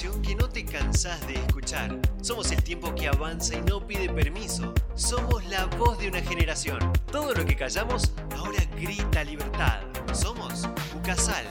que no te cansás de escuchar. Somos el tiempo que avanza y no pide permiso. Somos la voz de una generación. Todo lo que callamos ahora grita libertad. Somos Ucasal.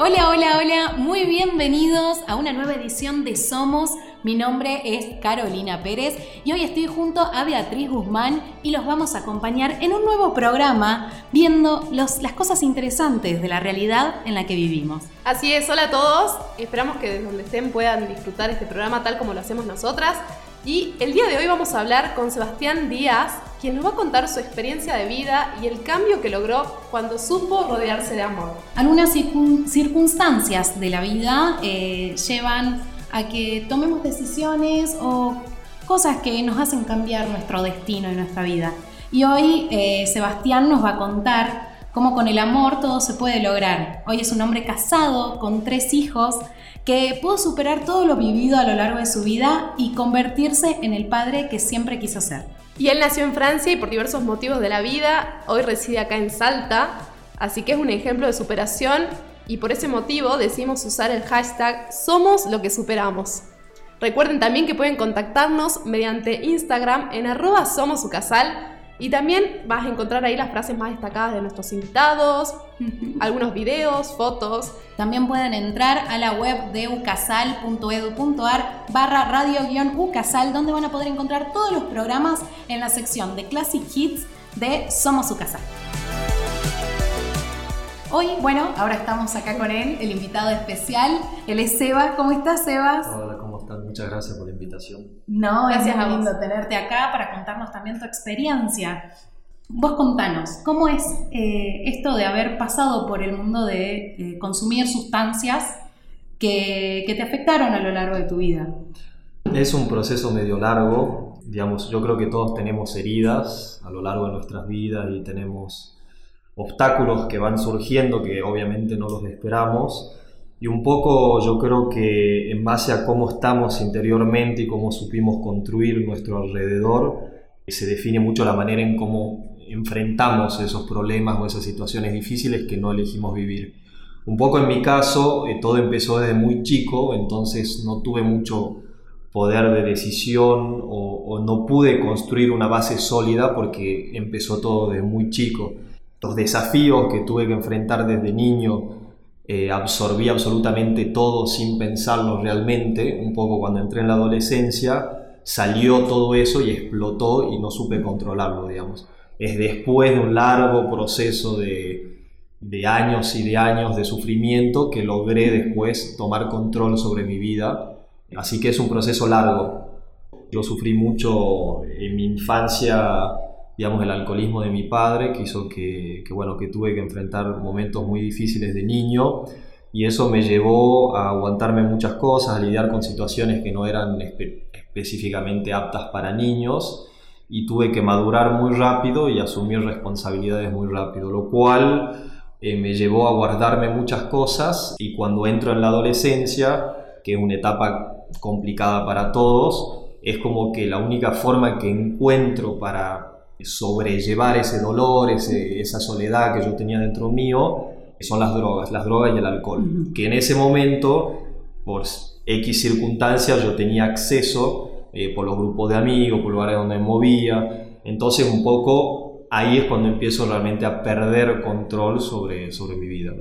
Hola, hola, hola, muy bienvenidos a una nueva edición de Somos. Mi nombre es Carolina Pérez y hoy estoy junto a Beatriz Guzmán y los vamos a acompañar en un nuevo programa viendo las cosas interesantes de la realidad en la que vivimos. Así es, hola a todos, esperamos que desde donde estén puedan disfrutar este programa tal como lo hacemos nosotras. Y el día de hoy vamos a hablar con Sebastián Díaz, quien nos va a contar su experiencia de vida y el cambio que logró cuando supo rodearse de amor. Algunas circunstancias de la vida eh, llevan a que tomemos decisiones o cosas que nos hacen cambiar nuestro destino y nuestra vida. Y hoy eh, Sebastián nos va a contar cómo con el amor todo se puede lograr. Hoy es un hombre casado con tres hijos que pudo superar todo lo vivido a lo largo de su vida y convertirse en el padre que siempre quiso ser. Y él nació en Francia y por diversos motivos de la vida, hoy reside acá en Salta, así que es un ejemplo de superación y por ese motivo decidimos usar el hashtag Somos lo que superamos. Recuerden también que pueden contactarnos mediante Instagram en arroba somosucasal y también vas a encontrar ahí las frases más destacadas de nuestros invitados, algunos videos, fotos. También pueden entrar a la web de ucasal.edu.ar barra radio-ucasal, donde van a poder encontrar todos los programas en la sección de Classic Hits de Somos Ucasal. Hoy, bueno, ahora estamos acá con él, el invitado especial. Él es Seba. ¿Cómo estás, Sebas? Hola, ¿cómo estás? Muchas gracias por la invitación. No, gracias es muy lindo tenerte acá para contarnos también tu experiencia. Vos contanos, ¿cómo es eh, esto de haber pasado por el mundo de eh, consumir sustancias que, que te afectaron a lo largo de tu vida? Es un proceso medio largo, digamos, yo creo que todos tenemos heridas a lo largo de nuestras vidas y tenemos obstáculos que van surgiendo que obviamente no los esperamos. Y un poco yo creo que en base a cómo estamos interiormente y cómo supimos construir nuestro alrededor, se define mucho la manera en cómo enfrentamos esos problemas o esas situaciones difíciles que no elegimos vivir. Un poco en mi caso, eh, todo empezó desde muy chico, entonces no tuve mucho poder de decisión o no pude construir una base sólida porque empezó todo desde muy chico los desafíos que tuve que enfrentar desde niño, eh, absorbí absolutamente todo sin pensarlo realmente. Un poco cuando entré en la adolescencia, salió todo eso y explotó y no supe controlarlo, digamos. Es después de un largo proceso de, de años y de años de sufrimiento que logré después tomar control sobre mi vida. Así que es un proceso largo. Yo sufrí mucho en mi infancia digamos, el alcoholismo de mi padre, que hizo que, bueno, que tuve que enfrentar momentos muy difíciles de niño y eso me llevó a aguantarme muchas cosas, a lidiar con situaciones que no eran específicamente aptas para niños y tuve que madurar muy rápido y asumir responsabilidades muy rápido, lo cual eh, me llevó a guardarme muchas cosas y cuando entro en la adolescencia, que es una etapa complicada para todos, es como que la única forma que encuentro para sobrellevar ese dolor, esa soledad que yo tenía dentro mío, son las drogas, las drogas y el alcohol. Que en ese momento, por X circunstancias, yo tenía acceso eh, por los grupos de amigos, por lugares donde me movía. Entonces, un poco ahí es cuando empiezo realmente a perder control sobre, sobre mi vida.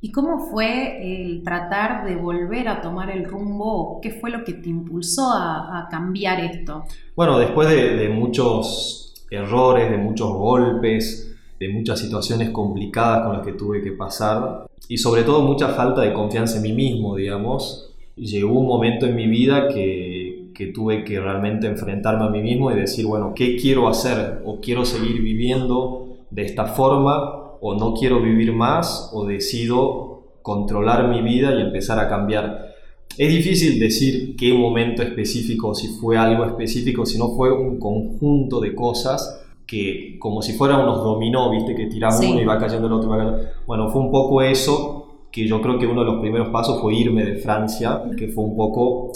¿Y cómo fue el tratar de volver a tomar el rumbo? ¿Qué fue lo que te impulsó a, cambiar esto? Bueno, después de, de muchos errores, de muchos golpes, de muchas situaciones complicadas con las que tuve que pasar y sobre todo mucha falta de confianza en mí mismo, digamos. Llegó un momento en mi vida que, que tuve que realmente enfrentarme a mí mismo y decir, bueno, ¿qué quiero hacer? ¿O quiero seguir viviendo de esta forma? ¿O no quiero vivir más? ¿O decido controlar mi vida y empezar a cambiar? Es difícil decir qué momento específico, si fue algo específico, si no fue un conjunto de cosas que como si fueran unos dominó, viste, que tiramos uno y va cayendo el otro. Bueno, fue un poco eso que yo creo que uno de los primeros pasos fue irme de Francia, que fue un poco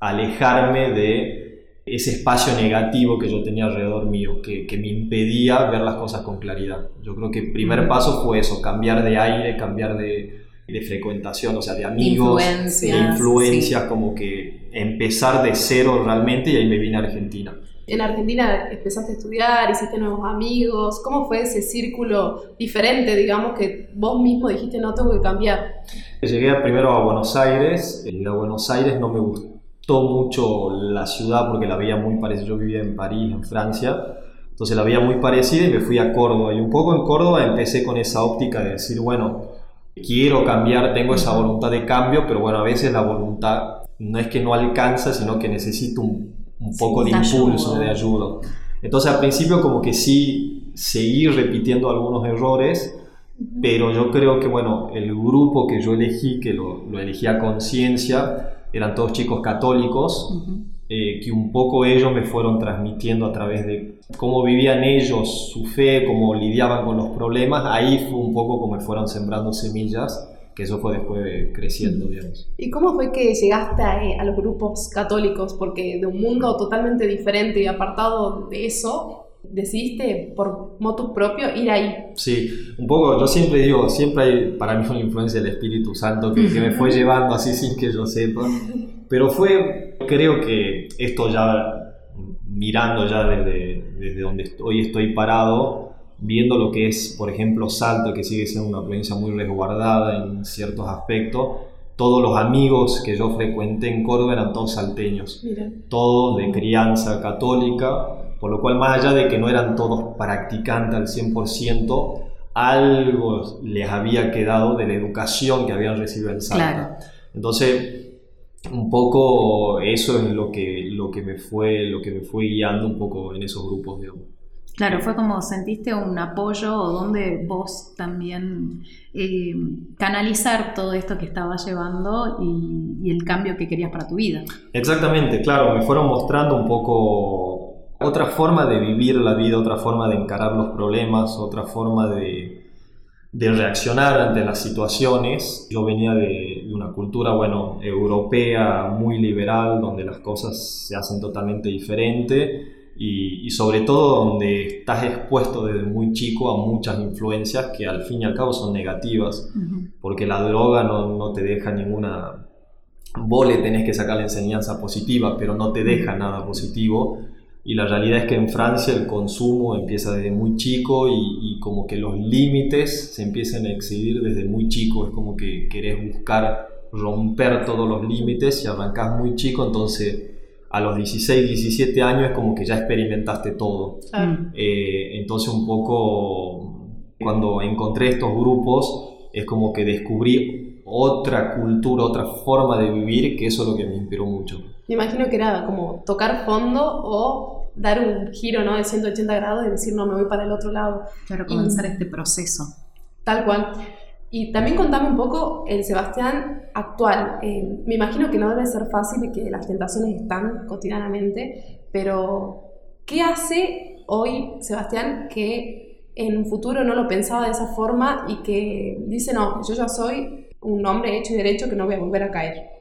alejarme de ese espacio negativo que yo tenía alrededor mío, que, que, me impedía ver las cosas con claridad. Yo creo que el primer paso fue eso, cambiar de aire, cambiar de, de frecuentación, o sea, de amigos, influencias, de influencias, como que empezar de cero realmente y ahí me vine a Argentina. En Argentina empezaste a estudiar, hiciste nuevos amigos, ¿cómo fue ese círculo diferente, digamos, que vos mismo dijiste no tengo que cambiar? Llegué primero a Buenos Aires, llegué a Buenos Aires no me gustó mucho la ciudad porque la veía muy parecida, yo vivía en París, en Francia, entonces la veía muy parecida y me fui a Córdoba y un poco en Córdoba empecé con esa óptica de decir, bueno, quiero cambiar, tengo esa voluntad de cambio, pero bueno, a veces la voluntad no es que no alcanza, sino que necesito un, un poco Sí, de impulso, ayuda. de ayuda. Entonces al principio como que sí seguí repitiendo algunos errores, pero yo creo que bueno, el grupo que yo elegí, que lo, lo elegí a conciencia, eran todos chicos católicos, Ujú. Eh, que un poco ellos me fueron transmitiendo a través de cómo vivían ellos su fe, cómo lidiaban con los problemas, ahí fue un poco como me fueron sembrando semillas, que eso fue después creciendo, digamos. ¿Y cómo fue que llegaste a, a los grupos católicos? Porque de un mundo totalmente diferente y apartado de eso, decidiste por motus propio ir ahí. Sí, un poco, yo siempre digo, siempre hay para mí una influencia del Espíritu Santo que, que me fue llevando así sin que yo sepa, pero fue, creo que esto ya, mirando ya desde, desde donde hoy estoy parado, viendo lo que es, por ejemplo, Salta, que sigue siendo una provincia muy resguardada en ciertos aspectos, todos los amigos que yo frecuenté en Córdoba eran todos salteños Mira. todos de crianza católica, por lo cual más allá de que no eran todos practicantes al 100%, algo les había quedado de la educación que habían recibido en Salta. Claro. Entonces, un poco eso es lo que, lo que, me, fue, lo que me fue guiando un poco en esos grupos, digamos. Claro, fue como sentiste un apoyo o donde vos también eh, canalizar todo esto que estabas llevando y, y el cambio que querías para tu vida. Exactamente, claro, me fueron mostrando un poco otra forma de vivir la vida, otra forma de encarar los problemas, otra forma de, de reaccionar ante las situaciones. Yo venía de, de una cultura, bueno, europea, muy liberal, donde las cosas se hacen totalmente diferente y, y sobre todo donde estás expuesto desde muy chico a muchas influencias que al fin y al cabo son negativas Ujú. porque la droga no, no te deja ninguna... Vos le tenés que sacar la enseñanza positiva, pero no te deja nada positivo. Y la realidad es que en Francia el consumo empieza desde muy chico y, y como que los límites se empiezan a excedir desde muy chico. Es como que querés buscar romper todos los límites y arrancás muy chico, entonces a los 16, 17 años es como que ya experimentaste todo. Mm. Eh, entonces un poco cuando encontré estos grupos es como que descubrí otra cultura, otra forma de vivir, que eso es lo que me inspiró mucho. Me imagino que era como tocar fondo o dar un giro ¿no? de 180 grados y decir, no, me voy para el otro lado. Claro, comenzar este proceso. Tal cual. Y también contame un poco el Sebastián actual. Eh, me imagino que no debe ser fácil y que las tentaciones están cotidianamente, pero ¿qué hace hoy Sebastián que en un futuro no lo pensaba de esa forma y que dice, no, yo ya soy un hombre hecho y derecho que no voy a volver a caer?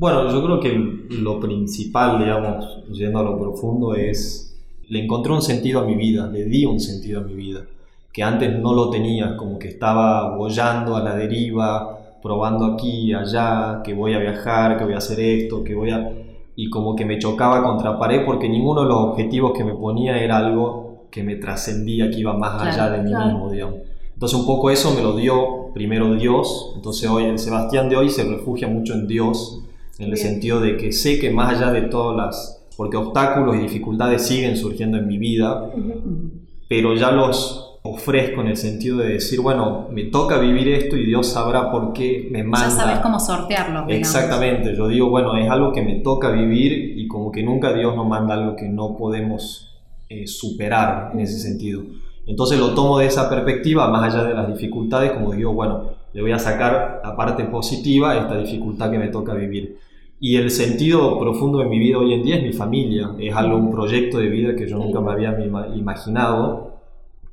Bueno, yo creo que lo principal, digamos, yendo a lo profundo, es, le encontré un sentido a mi vida, le di un sentido a mi vida, que antes no lo tenía, como que estaba bollando a la deriva, probando aquí allá, que voy a viajar, que voy a hacer esto, que voy a... Y como que me chocaba contra pared porque ninguno de los objetivos que me ponía era algo que me trascendía, que iba más allá Claro, de mí claro. mismo, digamos. Entonces un poco eso me lo dio primero Dios, entonces hoy el Sebastián de hoy se refugia mucho en Dios, en el Bien. sentido de que sé que más allá de todas las, porque obstáculos y dificultades siguen surgiendo en mi vida, Ujú. pero ya los ofrezco en el sentido de decir, bueno, me toca vivir esto y Dios sabrá por qué me manda. Ya sabes cómo sortearlo. digamos. Exactamente, yo digo, bueno, es algo que me toca vivir y como que nunca Dios nos manda algo que no podemos eh, superar en ese sentido. Entonces lo tomo de esa perspectiva, más allá de las dificultades, como digo, bueno, le voy a sacar la parte positiva a esta dificultad que me toca vivir. Y el sentido profundo de mi vida hoy en día es mi familia, es algo, un proyecto de vida que yo nunca me había ima- imaginado,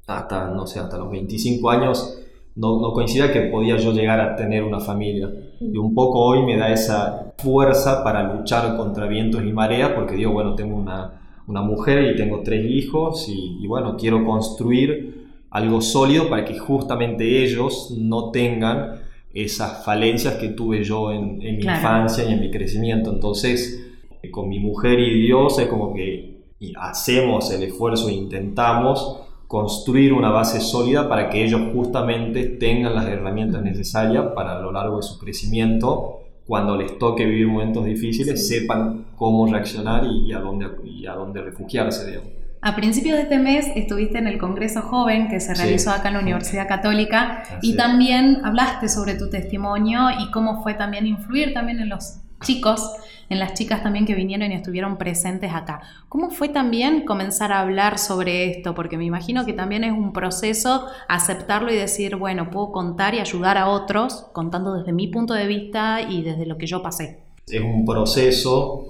hasta, no sé, hasta los 25 años no, no coincidía que podía yo llegar a tener una familia. Y un poco hoy me da esa fuerza para luchar contra vientos y mareas, porque digo, bueno, tengo una, una mujer y tengo tres hijos y, y bueno, quiero construir algo sólido para que justamente ellos no tengan esas falencias que tuve yo en, en mi Claro. infancia y en mi crecimiento. Entonces, con mi mujer y Dios es como que hacemos el esfuerzo e intentamos construir una base sólida para que ellos justamente tengan las herramientas necesarias para a lo largo de su crecimiento, cuando les toque vivir momentos difíciles, sepan cómo reaccionar y, y a, dónde, y a dónde refugiarse. digamos. A principios de este mes estuviste en el Congreso Joven que se Sí. realizó acá en la Universidad Católica Así y también hablaste sobre tu testimonio y cómo fue también influir también en los chicos, en las chicas también que vinieron y estuvieron presentes acá. ¿Cómo fue también comenzar a hablar sobre esto? Porque me imagino que también es un proceso aceptarlo y decir, bueno, puedo contar y ayudar a otros contando desde mi punto de vista y desde lo que yo pasé. Es un proceso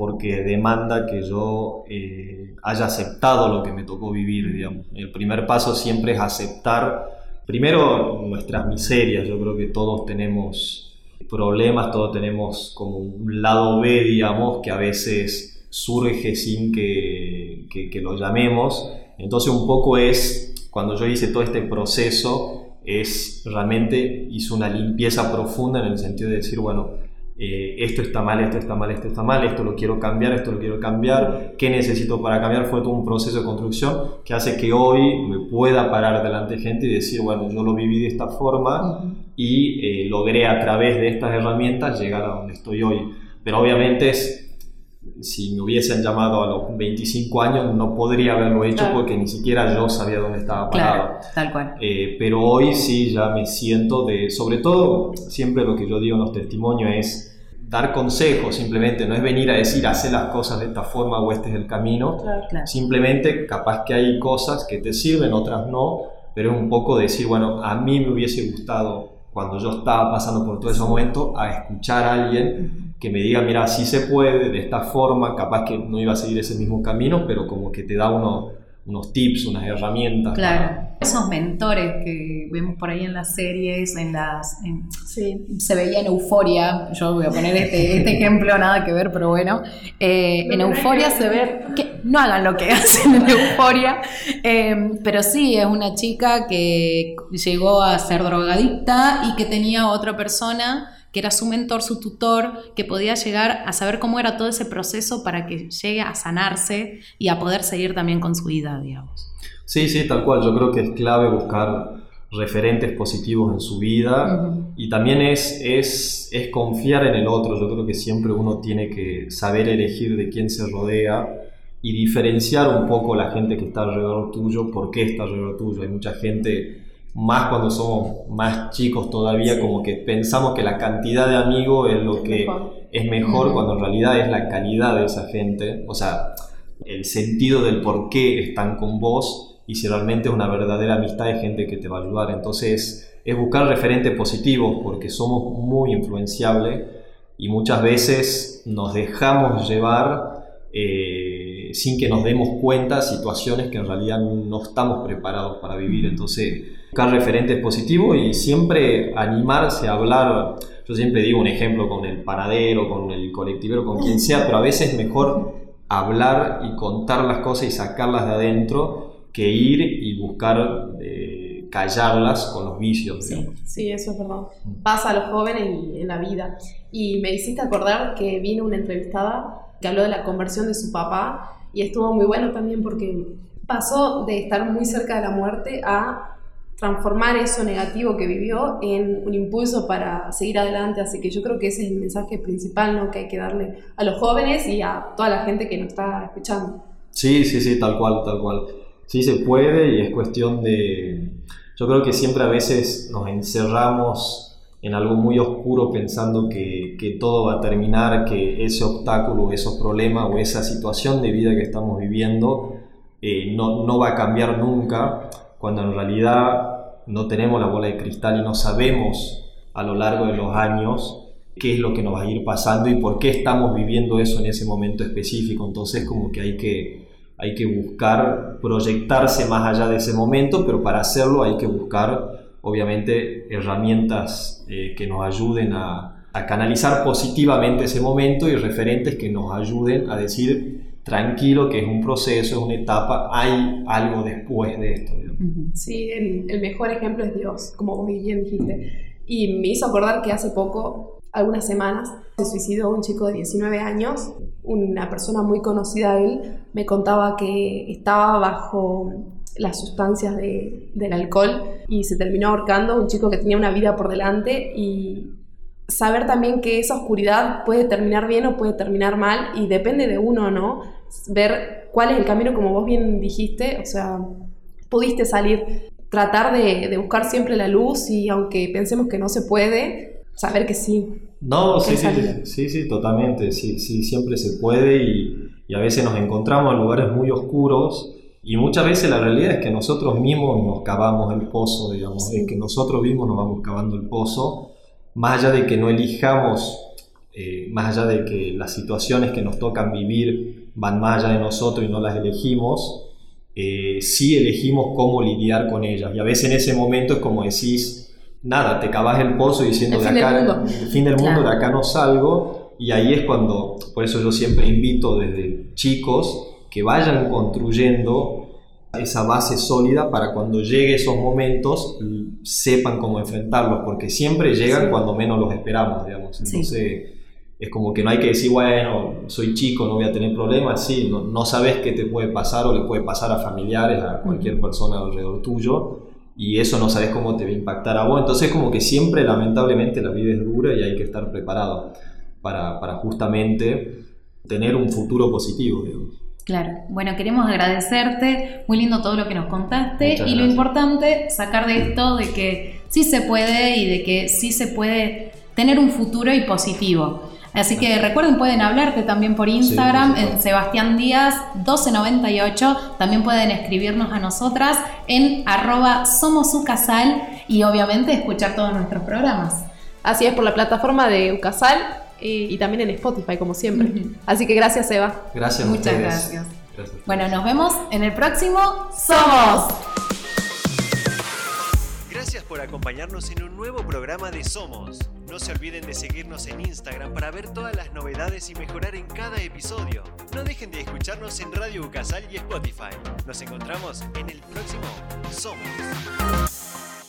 porque demanda que yo eh, haya aceptado lo que me tocó vivir. El primer paso siempre es aceptar, primero, nuestras miserias. Yo creo que todos tenemos problemas, todos tenemos como un lado B, digamos, que a veces surge sin que, que, que lo llamemos. Entonces un poco es, cuando yo hice todo este proceso, es realmente hice una limpieza profunda en el sentido de decir, bueno, eh, esto está mal, esto está mal, esto está mal, esto lo quiero cambiar, esto lo quiero cambiar, ¿qué necesito para cambiar? Fue todo un proceso de construcción que hace que hoy me pueda parar delante de gente y decir, bueno, yo lo viví de esta forma y eh, logré a través de estas herramientas llegar a donde estoy hoy. Pero obviamente es, si me hubiesen llamado a los 25 años no podría haberlo hecho Claro. porque ni siquiera yo sabía dónde estaba parado. Claro, tal cual. Eh, pero hoy sí ya me siento de, sobre todo, siempre lo que yo digo en los testimonios es dar consejos, simplemente no es venir a decir hacer las cosas de esta forma o este es el camino, Claro. Claro. simplemente capaz que hay cosas que te sirven, otras no, pero es un poco decir, bueno, a mí me hubiese gustado cuando yo estaba pasando por todo ese momento a escuchar a alguien que me diga, mira, sí se puede, de esta forma, capaz que no iba a seguir ese mismo camino, pero como que te da unos, unos tips, unas herramientas. Claro, esos mentores que vemos por ahí en las series, en las... en- Sí. se veía en Euforia, yo voy a poner este, este ejemplo, nada que ver, pero bueno, eh, en Euforia se ve, que no hagan lo que hacen en Euforia, eh, pero sí, es una chica que llegó a ser drogadicta y que tenía otra persona que era su mentor, su tutor, que podía llegar a saber cómo era todo ese proceso para que llegue a sanarse y a poder seguir también con su vida, digamos. Sí, sí, tal cual. Yo creo que es clave buscar referentes positivos en su vida y también es, es, es confiar en el otro. Yo creo que siempre uno tiene que saber elegir de quién se rodea y diferenciar un poco la gente que está alrededor tuyo, por qué está alrededor tuyo. Hay mucha gente, más cuando somos más chicos todavía, como que pensamos que la cantidad de amigos es lo que Mejor. es mejor cuando en realidad es la calidad de esa gente. O sea, el sentido del por qué están con vos y si realmente es una verdadera amistad de gente que te va a ayudar. Entonces, es buscar referentes positivos porque somos muy influenciables y muchas veces nos dejamos llevar eh, sin que nos demos cuenta situaciones que en realidad no estamos preparados para vivir. Entonces, buscar referentes positivos y siempre animarse a hablar. Yo siempre digo un ejemplo con el panadero, con el colectivero, con quien sea, pero a veces es mejor hablar y contar las cosas y sacarlas de adentro que ir y buscar eh, callarlas con los vicios. Sí. Sí, eso es verdad. Pasa a los jóvenes y en la vida. Y me hiciste acordar que vino una entrevistada que habló de la conversión de su papá y estuvo muy bueno también porque pasó de estar muy cerca de la muerte a transformar eso negativo que vivió en un impulso para seguir adelante. Así que yo creo que ese es el mensaje principal que hay que darle a los jóvenes y a toda la gente que nos está escuchando. Sí, sí, sí, tal cual, tal cual. Sí se puede y es cuestión de... Yo creo que siempre a veces nos encerramos en algo muy oscuro pensando que, que todo va a terminar, que ese obstáculo, esos problemas o esa situación de vida que estamos viviendo eh, no, no va a cambiar nunca, cuando en realidad no tenemos la bola de cristal y no sabemos a lo largo de los años qué es lo que nos va a ir pasando y por qué estamos viviendo eso en ese momento específico. Entonces como que hay que, hay que buscar proyectarse más allá de ese momento, pero para hacerlo hay que buscar obviamente herramientas eh, que nos ayuden a, a canalizar positivamente ese momento y referentes que nos ayuden a decir tranquilo que es un proceso, es una etapa, hay algo después de esto. Sí, el, mejor ejemplo es Dios, como vos bien dijiste. Y me hizo acordar que hace poco, algunas semanas, se suicidó un chico de 19 años, una persona muy conocida de él, me contaba que estaba bajo las sustancias del alcohol y se terminó ahorcando, un chico que tenía una vida por delante y saber también que esa oscuridad puede terminar bien o puede terminar mal y depende de uno, ¿no? Ver cuál es el camino, como vos bien dijiste, o sea, pudiste salir, tratar de, buscar siempre la luz y aunque pensemos que no se puede, saber que sí. No, sí, sí, sí, sí, totalmente, sí, sí, siempre se puede y, a veces nos encontramos en lugares muy oscuros y muchas veces la realidad es que nosotros mismos nos cavamos el pozo, digamos, es que nosotros mismos nos vamos cavando el pozo más allá de que no elijamos, eh, más allá de que las situaciones que nos tocan vivir van más allá de nosotros y no las elegimos, eh, sí elegimos cómo lidiar con ellas. Y a veces en ese momento es como decís, nada, te cavas el pozo diciendo el de acá, el fin del mundo, de acá no salgo. Y ahí es cuando, por eso yo siempre invito desde chicos que vayan construyendo esa base sólida para cuando llegue esos momentos sepan cómo enfrentarlos, porque siempre llegan cuando menos los esperamos, digamos. Entonces es como que no hay que decir, bueno, soy chico, no voy a tener problemas, sí, no, no, sabes qué te puede pasar o le puede pasar a familiares, a cualquier persona alrededor tuyo, y eso no sabes cómo te va a impactar a vos. Entonces como que siempre, lamentablemente, la vida es dura y hay que estar preparado para, para justamente tener un futuro positivo, digamos. Claro, bueno, queremos agradecerte, muy lindo todo lo que nos contaste. Y lo importante, sacar de esto de que sí se puede y de que sí se puede tener un futuro y positivo. Así que recuerden, pueden hablarte también por Instagram en Sebastián Díaz 1298. También pueden escribirnos a nosotras en arroba somos Ucasal y obviamente escuchar todos nuestros programas. Así es, por la plataforma de Ucasal y, también en Spotify, como siempre. Así que gracias, Eva. Gracias. Muchas gracias. Bueno, nos vemos en el próximo Somos. Gracias por acompañarnos en un nuevo programa de Somos. No se olviden de seguirnos en Instagram para ver todas las novedades y mejorar en cada episodio. No dejen de escucharnos en Radio Ucasal y Spotify. Nos encontramos en el próximo Somos.